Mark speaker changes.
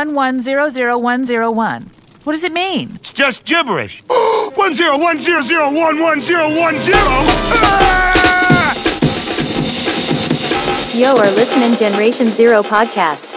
Speaker 1: One one zero zero one zero one. What does it mean?
Speaker 2: It's just gibberish. one zero one zero zero one one zero one zero.
Speaker 3: Yo are listening Generation Zero podcast.